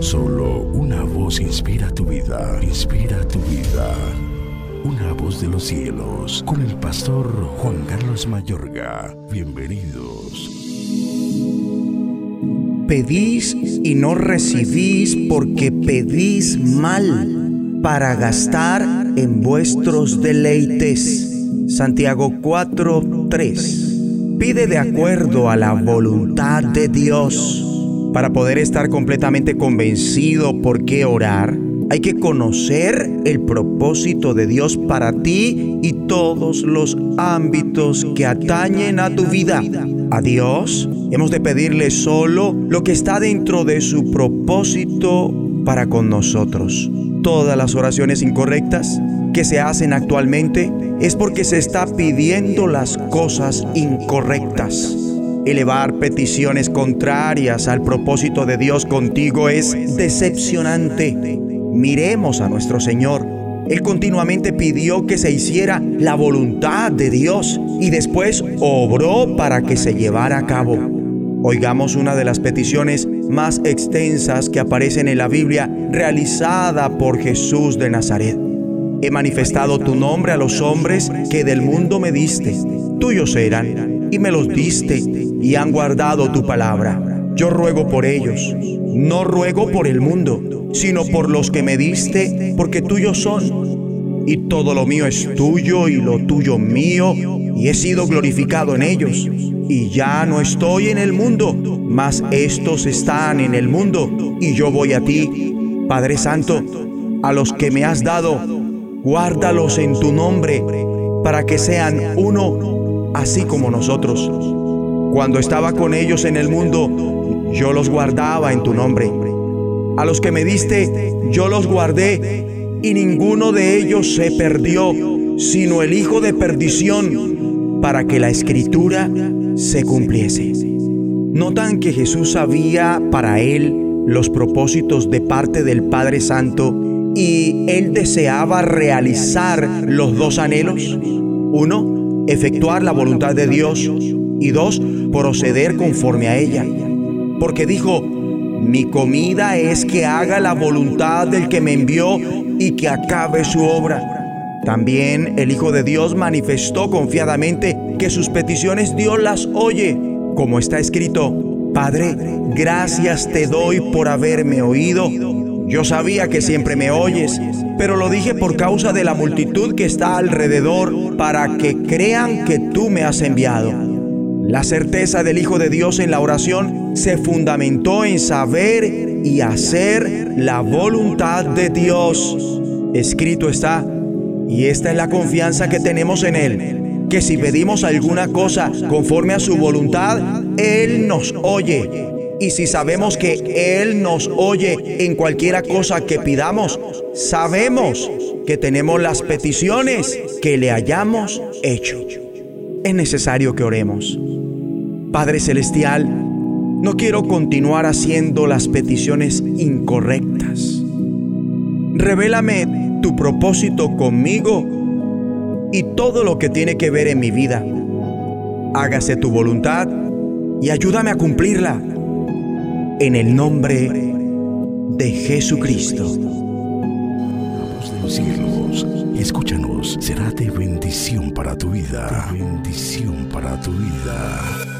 Solo una voz inspira tu vida, inspira tu vida. Una voz de los cielos, con el pastor Juan Carlos Mayorga. Bienvenidos. Pedís y no recibís porque pedís mal para gastar en vuestros deleites. Santiago 4:3. Pide de acuerdo a la voluntad de Dios. Para poder estar completamente convencido por qué orar, hay que conocer el propósito de Dios para ti y todos los ámbitos que atañen a tu vida. A Dios hemos de pedirle solo lo que está dentro de su propósito para con nosotros. Todas las oraciones incorrectas que se hacen actualmente es porque se está pidiendo las cosas incorrectas. Elevar peticiones contrarias al propósito de Dios contigo es decepcionante. Miremos a nuestro Señor. Él continuamente pidió que se hiciera la voluntad de Dios y después obró para que se llevara a cabo. Oigamos una de las peticiones más extensas que aparecen en la Biblia realizada por Jesús de Nazaret. He manifestado tu nombre a los hombres que del mundo me diste. Tuyos eran y me los diste y han guardado tu palabra. Yo ruego por ellos. No ruego por el mundo sino por los que me diste, porque tuyos son. Y todo lo mío es tuyo y lo tuyo mío, y he sido glorificado en ellos. Y ya no estoy en el mundo, mas estos están en el mundo, y yo voy a ti. Padre Santo, a los que me has dado, guárdalos en tu nombre, para que sean uno, así como nosotros. Cuando estaba con ellos en el mundo, yo los guardaba en tu nombre. A los que me diste, yo los guardé, y ninguno de ellos se perdió, sino el hijo de perdición, para que la escritura se cumpliese. Notan que Jesús sabía para él los propósitos de parte del Padre Santo y él deseaba realizar los dos anhelos. Uno, efectuar la voluntad de Dios y dos, proceder conforme a ella. Porque dijo, mi comida es que haga la voluntad del que me envió y que acabe su obra. También el Hijo de Dios manifestó confiadamente que sus peticiones Dios las oye, como está escrito, Padre, gracias te doy por haberme oído. Yo sabía que siempre me oyes, pero lo dije por causa de la multitud que está alrededor, para que crean que tú me has enviado. La certeza del Hijo de Dios en la oración se fundamentó en saber y hacer la voluntad de Dios. Escrito está, y esta es la confianza que tenemos en Él, que si pedimos alguna cosa conforme a su voluntad, Él nos oye. Y si sabemos que Él nos oye en cualquiera cosa que pidamos, sabemos que tenemos las peticiones que le hayamos hecho. Es necesario que oremos. Padre Celestial, no quiero continuar haciendo las peticiones incorrectas. Revélame tu propósito conmigo y todo lo que tiene que ver en mi vida. Hágase tu voluntad y ayúdame a cumplirla. En el nombre de Jesucristo. de cielos, escúchanos, será de bendición para tu vida. bendición para tu vida.